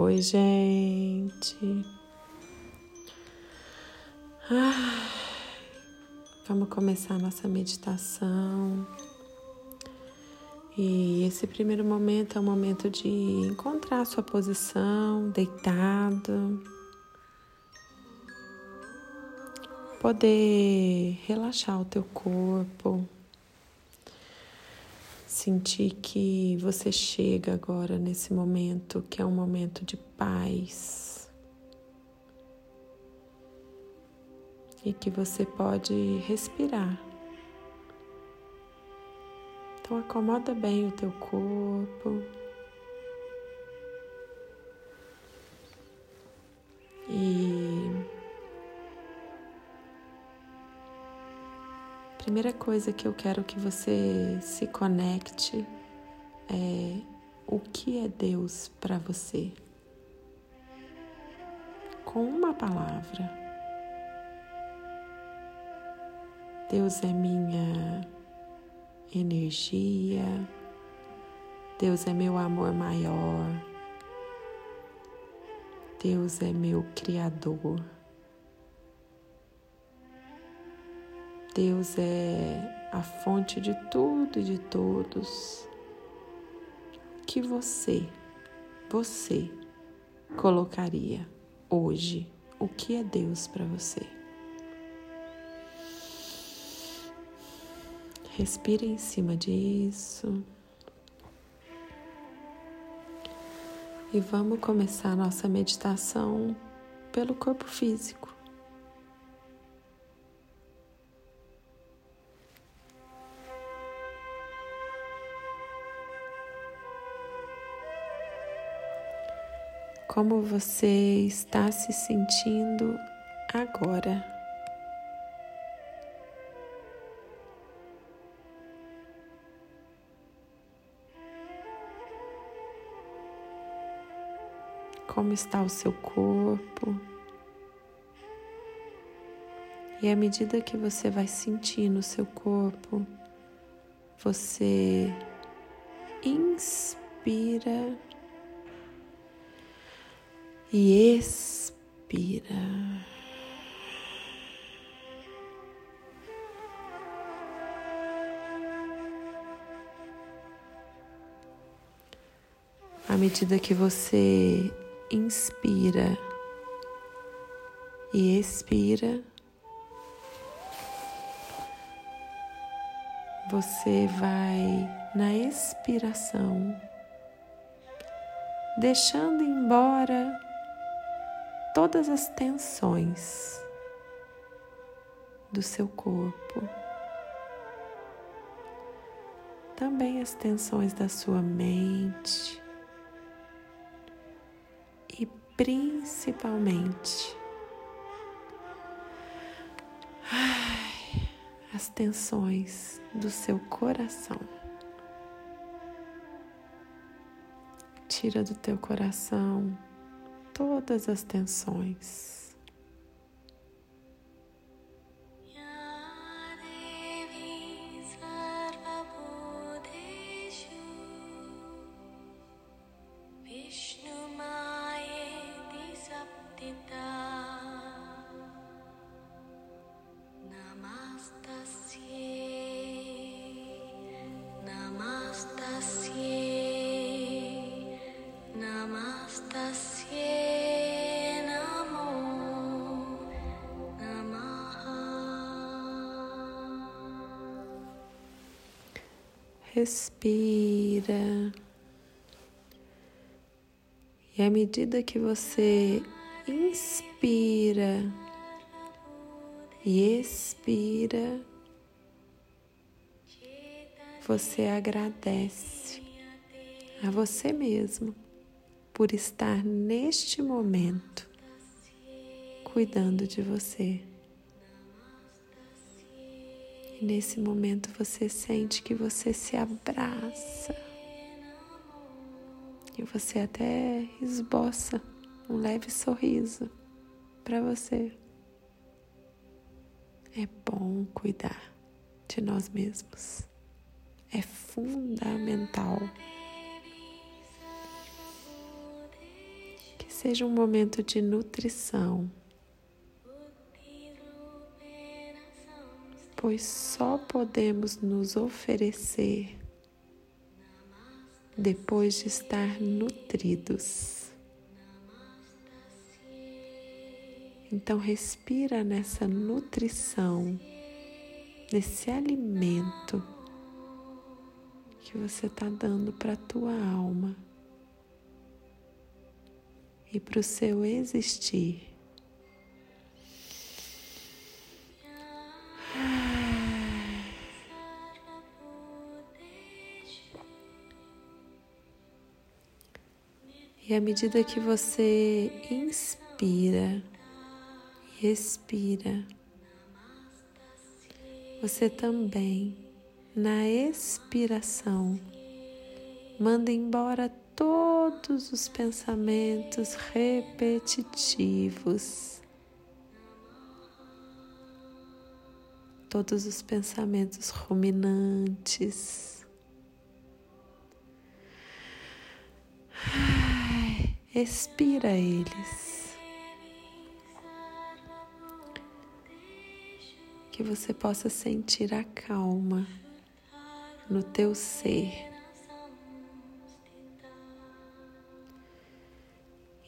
Oi, gente. Ah, vamos começar a nossa meditação. E esse primeiro momento é o momento de encontrar a sua posição, deitado. Poder relaxar o teu corpo sentir que você chega agora nesse momento que é um momento de paz e que você pode respirar. Então acomoda bem o teu corpo. E primeira coisa que eu quero que você se conecte é o que é Deus para você. Com uma palavra. Deus é minha energia, Deus é meu amor maior, Deus é meu Criador. Deus é a fonte de tudo e de todos. Que você, você colocaria hoje? O que é Deus para você? Respira em cima disso. E vamos começar nossa meditação pelo corpo físico. Como você está se sentindo agora. Como está o seu corpo? E à medida que você vai sentindo o seu corpo, você inspira e expira. À medida que você inspira e expira, você vai na expiração, deixando embora todas as tensões do seu corpo, também as tensões da sua mente e principalmente as tensões do seu coração. Tira do teu coração todas as tensões. Respira. E à medida que você inspira e expira, você agradece a você mesmo por estar neste momento cuidando de você. E nesse momento você sente que você se abraça. E você até esboça um leve sorriso para você. É bom cuidar de nós mesmos. É fundamental. seja um momento de nutrição, pois só podemos nos oferecer depois de estar nutridos. Então, respira nessa nutrição, nesse alimento que você está dando para a tua alma e para o seu existir. E à medida que você inspira e expira, você também, na expiração, manda embora todos os pensamentos repetitivos, todos os pensamentos ruminantes. Expira eles. Que você possa sentir a calma no teu ser.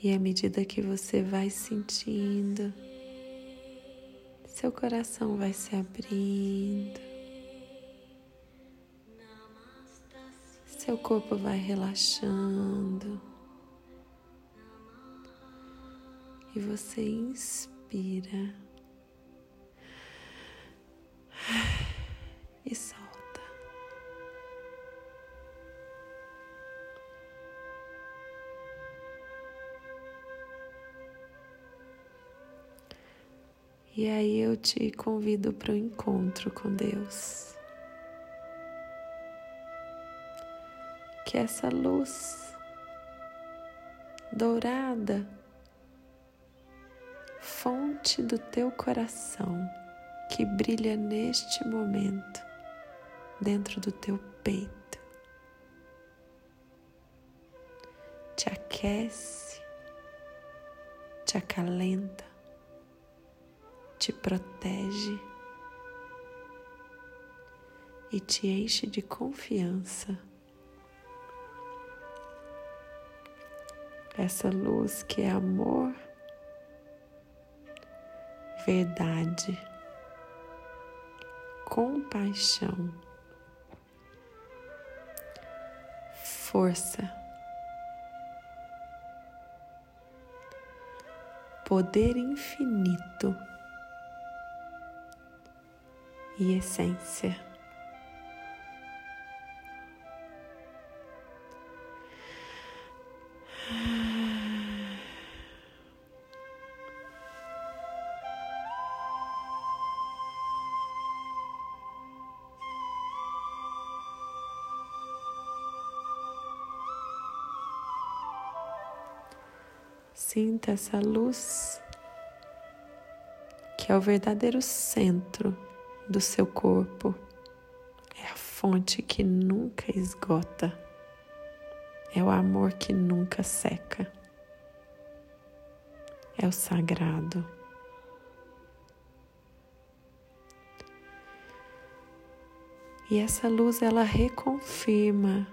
E à medida que você vai sentindo, seu coração vai se abrindo, seu corpo vai relaxando. Você inspira e solta. E aí eu te convido para o encontro com Deus. Que essa luz dourada fonte do teu coração que brilha neste momento dentro do teu peito. Te aquece, te acalenta, te protege e te enche de confiança. Essa luz que é amor verdade, compaixão, força, poder infinito e essência. Sinta essa luz que é o verdadeiro centro do seu corpo. É a fonte que nunca esgota. É o amor que nunca seca. É o sagrado. E essa luz ela reconfirma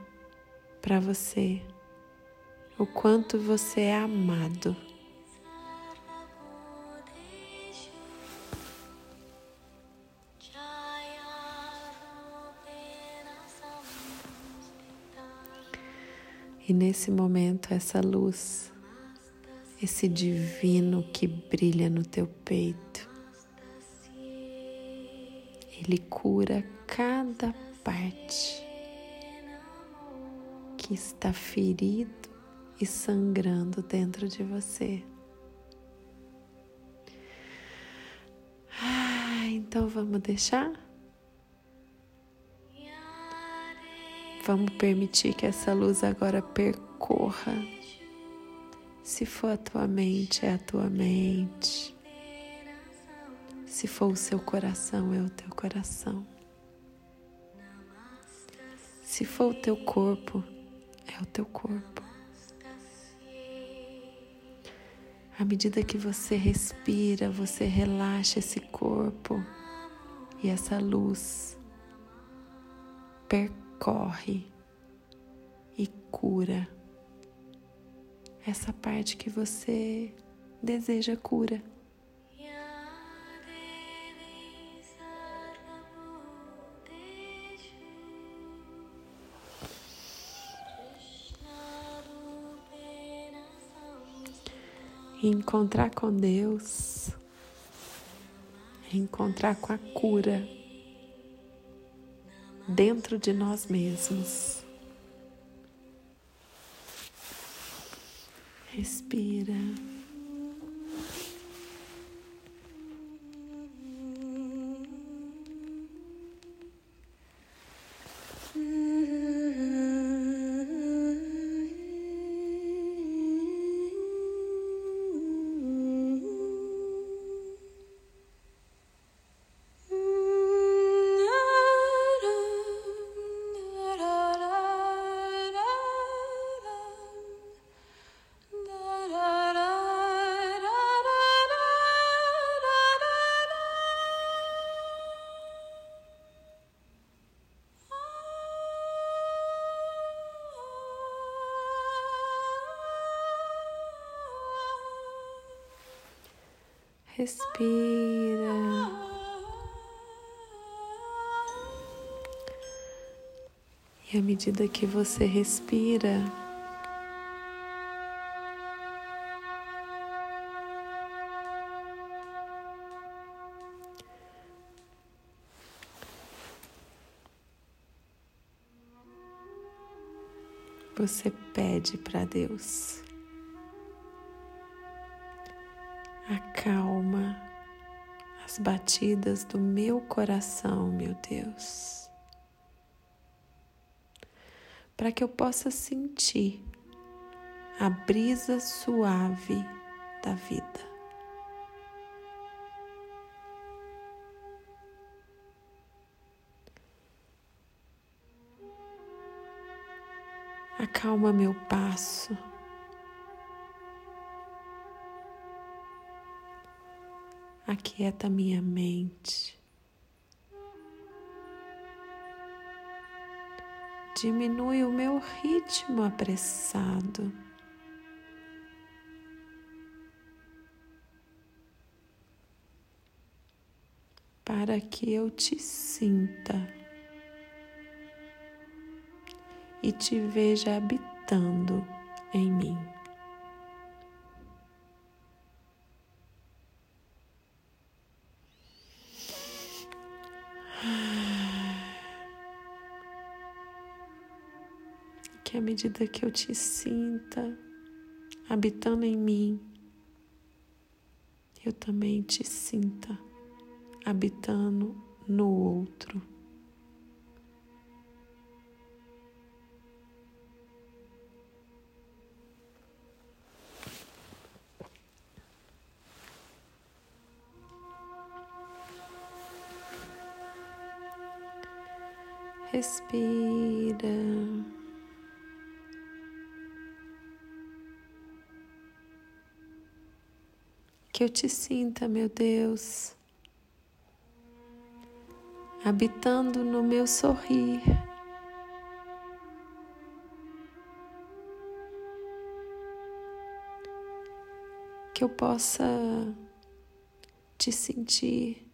para você o quanto você é amado. E nesse momento, essa luz, esse divino que brilha no teu peito, ele cura cada parte que está ferido e sangrando dentro de você. Ah, então vamos deixar? Vamos permitir que essa luz agora percorra. Se for a tua mente, é a tua mente. Se for o seu coração, é o teu coração. Se for o teu corpo, é o teu corpo. À medida que você respira, você relaxa esse corpo e essa luz percorre e cura essa parte que você deseja cura. Encontrar com Deus, encontrar com a cura dentro de nós mesmos. Respira. Respira. E à medida que você respira, você pede para Deus. Acalma as batidas do meu coração, meu Deus, para que eu possa sentir a brisa suave da vida. Acalma meu passo. Aquieta minha mente. Diminui o meu ritmo apressado. Para que eu te sinta e te veja habitando em mim. Que à medida que eu te sinta habitando em mim, eu também te sinta habitando no outro. Respira. Que eu te sinta, meu Deus, habitando no meu sorrir. Que eu possa te sentir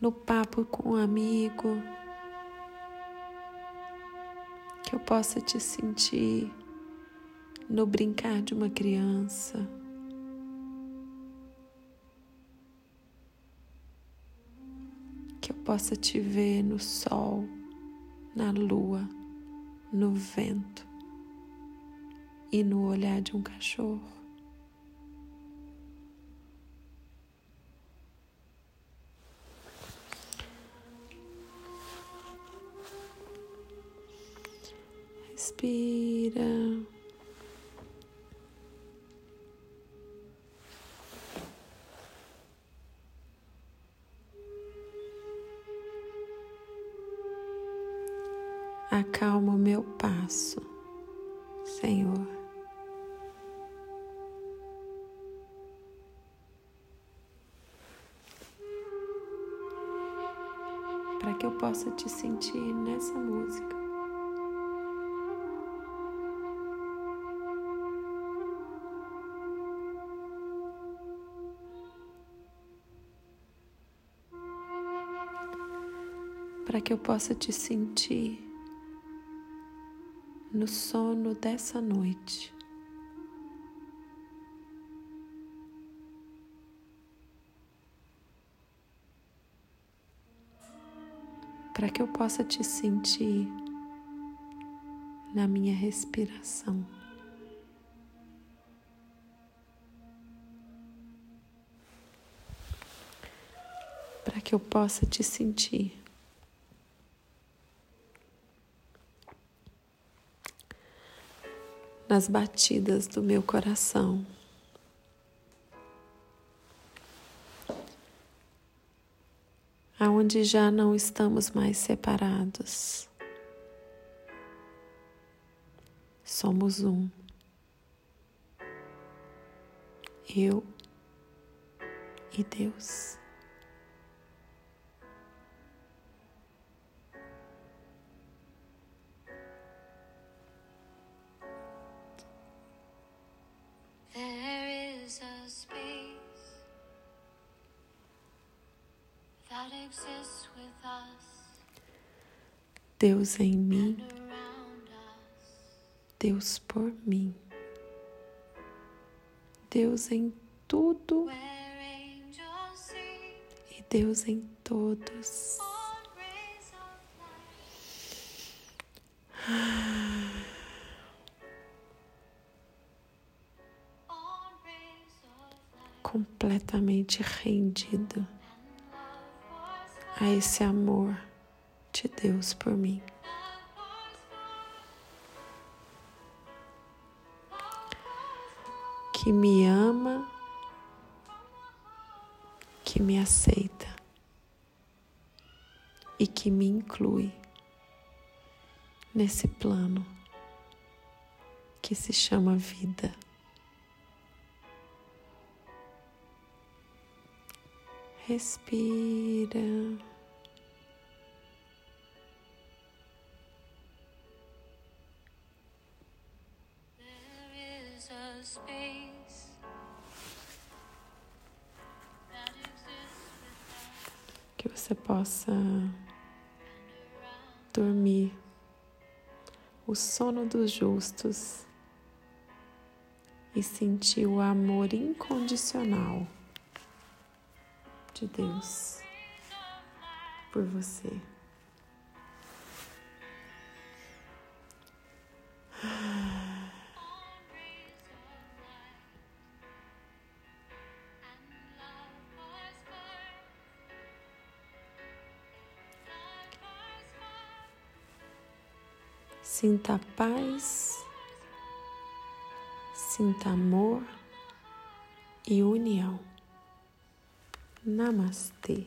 no papo com um amigo que eu possa te sentir no brincar de uma criança. Que eu possa te ver no sol, na lua, no vento e no olhar de um cachorro. Respira. faço, Senhor? Para que eu possa te sentir nessa música. para que eu possa te sentir no sono dessa noite. para que eu possa te sentir na minha respiração. Para que eu possa te sentir nas batidas do meu coração. aonde já não estamos mais separados. Somos um. Eu e Deus. Deus em mim, Deus por mim, Deus em tudo. E Deus em todos. Completamente rendido a esse amor de Deus por mim. Que me ama, que me aceita e que me inclui nesse plano que se chama vida. Respira. Que você possa dormir. O sono dos justos. E sentir o amor incondicional de Deus por você. Sinta paz, sinta amor e união. Namastê.